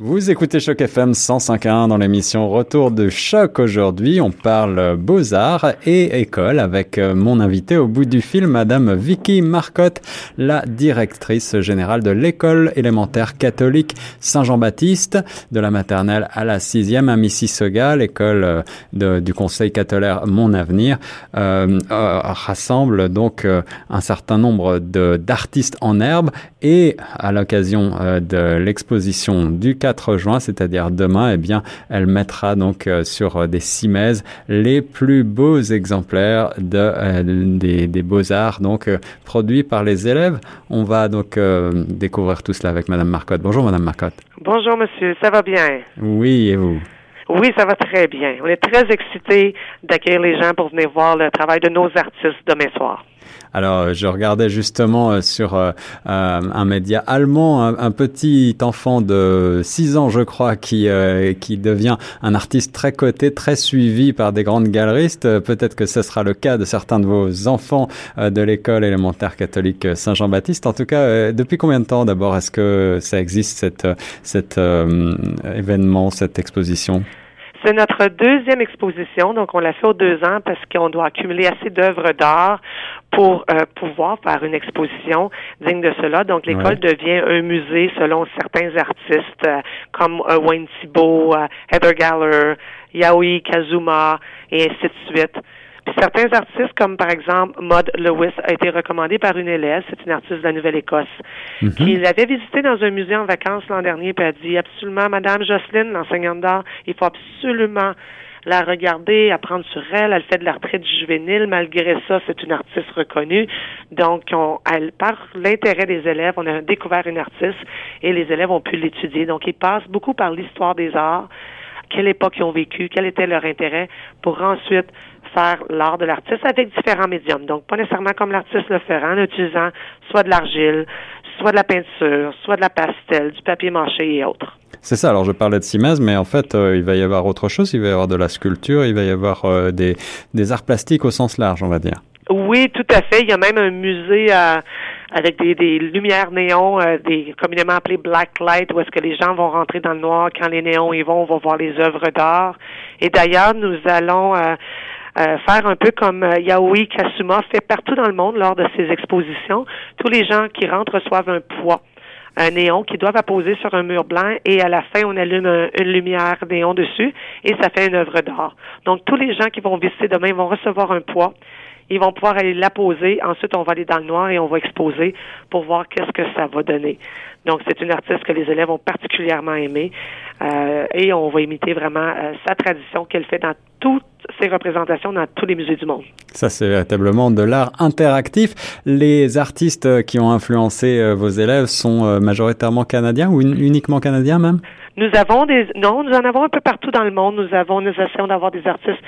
Vous écoutez Choc FM 105.1 dans l'émission Retour de Choc. Aujourd'hui, on parle beaux-arts et école avec euh, mon invité au bout du fil, Madame Vicky Marcotte, la directrice générale de l'école élémentaire catholique Saint-Jean-Baptiste, de la maternelle à la sixième à Mississauga, l'école euh, du Conseil catholique Mon Avenir, euh, rassemble donc un certain nombre d'artistes en herbe et à l'occasion de l'exposition du 4 juin, c'est-à-dire demain, eh bien, elle mettra donc euh, sur euh, des cimaises les plus beaux exemplaires de, euh, des, des beaux-arts, donc produits par les élèves. On va donc découvrir tout cela avec Madame Marcotte. Bonjour, Madame Marcotte. Bonjour, monsieur. Ça va bien? Oui, et vous? Oui, ça va très bien. On est très excités d'accueillir les gens pour venir voir le travail de nos artistes demain soir. Alors, je regardais justement euh, sur euh, euh, un média allemand un, petit enfant de 6 ans, je crois, qui qui devient un artiste très coté, très suivi par des grandes galeristes. Peut-être que ce sera le cas de certains de vos enfants de l'école élémentaire catholique Saint-Jean-Baptiste. En tout cas, depuis combien de temps d'abord est-ce que ça existe cet cet événement, cette exposition? C'est notre deuxième exposition, donc on l'a fait aux deux ans parce qu'on doit accumuler assez d'œuvres d'art pour euh, pouvoir faire une exposition digne de cela. Donc l'école devient un musée selon certains artistes euh, comme euh, Wayne Thibault, Heather Galler, Yaoi Kazuma et ainsi de suite certains artistes, comme par exemple Maud Lewis, a été recommandé par une élève, c'est une artiste de la Nouvelle-Écosse, mhm. qui l'avait visité dans un musée en vacances l'an dernier, puis a dit absolument, Madame Jocelyne, l'enseignante d'art, il faut absolument la regarder, apprendre sur elle. Elle fait de la retraite juvénile. Malgré ça, c'est une artiste reconnue. Donc, on, elle, par l'intérêt des élèves, on a découvert une artiste et les élèves ont pu l'étudier. Donc, ils passent beaucoup par l'histoire des arts, quelle époque ils ont vécu, quel était leur intérêt, pour ensuite faire l'art de l'artiste avec différents médiums. Donc, pas nécessairement comme l'artiste le ferait en utilisant soit de l'argile, soit de la peinture, soit de la pastel, du papier mâché et autres. C'est ça, alors je parlais de Simaz, mais en fait, euh, il va y avoir autre chose, il va y avoir de la sculpture, il va y avoir euh, des, des arts plastiques au sens large, on va dire. Oui, tout à fait. Il y a même un musée à avec des, des lumières néons, euh, des communément appelés black light, où est-ce que les gens vont rentrer dans le noir quand les néons y vont, on va voir les œuvres d'art. Et d'ailleurs, nous allons euh, euh, faire un peu comme Yaoi Kasuma fait partout dans le monde lors de ses expositions. Tous les gens qui rentrent reçoivent un poids un néon qu'ils doivent apposer sur un mur blanc et à la fin, on allume une lumière néon dessus et ça fait une œuvre d'art. Donc, tous les gens qui vont visiter demain vont recevoir un poids ils vont pouvoir aller la poser. Ensuite, on va aller dans le noir et on va exposer pour voir qu'est-ce que ça va donner. Donc, c'est une artiste que les élèves ont particulièrement aimée euh, et on va imiter vraiment euh, sa tradition qu'elle fait dans toutes ses représentations dans tous les musées du monde. Ça, c'est véritablement de l'art interactif. Les artistes qui ont influencé euh, vos élèves sont majoritairement canadiens ou uniquement canadiens même? Nous avons des, non, nous en avons un peu partout dans le monde. Nous avons, nous essayons d'avoir des artistes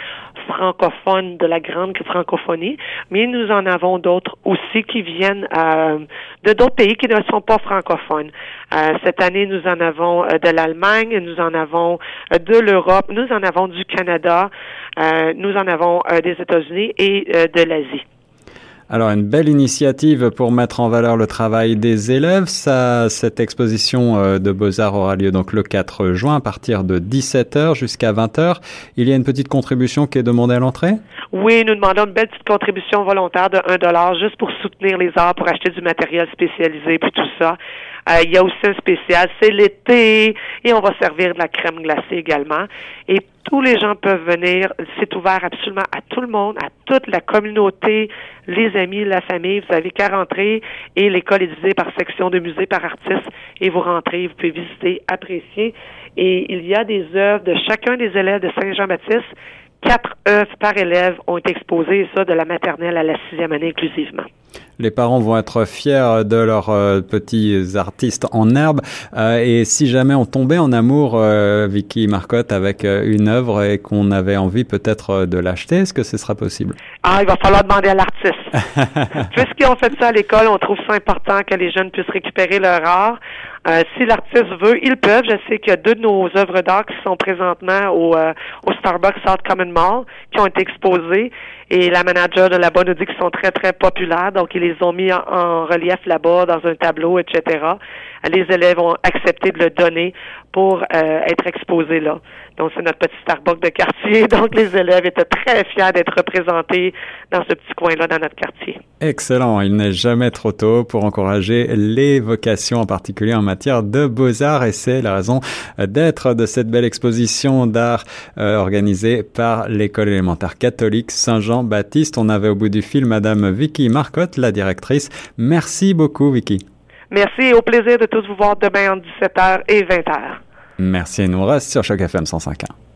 francophones de la grande francophonie, mais nous en avons d'autres aussi qui viennent euh, de d'autres pays qui ne sont pas francophones. Euh, cette année, nous en avons euh, de l'Allemagne, nous en avons de l'Europe, nous en avons du Canada, nous en avons des États-Unis et de l'Asie. Alors, une belle initiative pour mettre en valeur le travail des élèves. Ça, cette exposition euh, de Beaux-Arts aura lieu donc le 4 juin à partir de 17h jusqu'à 20h. Il y a une petite contribution qui est demandée à l'entrée? Oui, nous demandons une belle petite contribution volontaire de 1 dollar juste pour soutenir les arts, pour acheter du matériel spécialisé, puis tout ça. Euh, il y a aussi un spécial, c'est l'été, et on va servir de la crème glacée également. Tous les gens peuvent venir. C'est ouvert absolument à tout le monde, à toute la communauté, les amis, la famille. Vous avez qu'à rentrer et l'école est divisée par section de musée, par artiste. Et vous rentrez, vous pouvez visiter, apprécier. Et il y a des œuvres de chacun des élèves de Saint-Jean-Baptiste. Quatre œuvres par élève ont été exposées, ça de la maternelle à la sixième année inclusivement. Les parents vont être fiers de leurs euh, petits artistes en herbe. Euh, et si jamais on tombait en amour, euh, Vicky Marcotte, avec une œuvre et qu'on avait envie peut-être de l'acheter, est-ce que ce sera possible? Ah, il va falloir demander à l'artiste. Puisqu'ils ont fait ça à l'école, on trouve ça important que les jeunes puissent récupérer leur art. Si l'artiste veut, ils peuvent. Je sais qu'il y a deux de nos œuvres d'art qui sont présentement au, au Starbucks South Common Mall, qui ont été exposées. Et la manager de là-bas nous dit qu'ils sont très, très populaires. Donc, ils les ont mis en, relief là-bas dans un tableau, etc. les élèves ont accepté de le donner pour euh, être exposé là. Donc, c'est notre petit Starbucks de quartier. Donc, les élèves étaient très fiers d'être représentés dans ce petit coin-là dans notre quartier. Excellent. Il n'est jamais trop tôt pour encourager les vocations, en particulier en matière de beaux-arts. Et c'est la raison d'être de cette belle exposition d'art euh, organisée par l'école élémentaire catholique Saint-Jean-Baptiste. On avait au bout du fil Madame Vicky Marcotte, la directrice. Merci beaucoup, Vicky. Merci et au plaisir de tous vous voir demain entre 17h et 20h. Merci et nous reste sur Choc FM 105.1.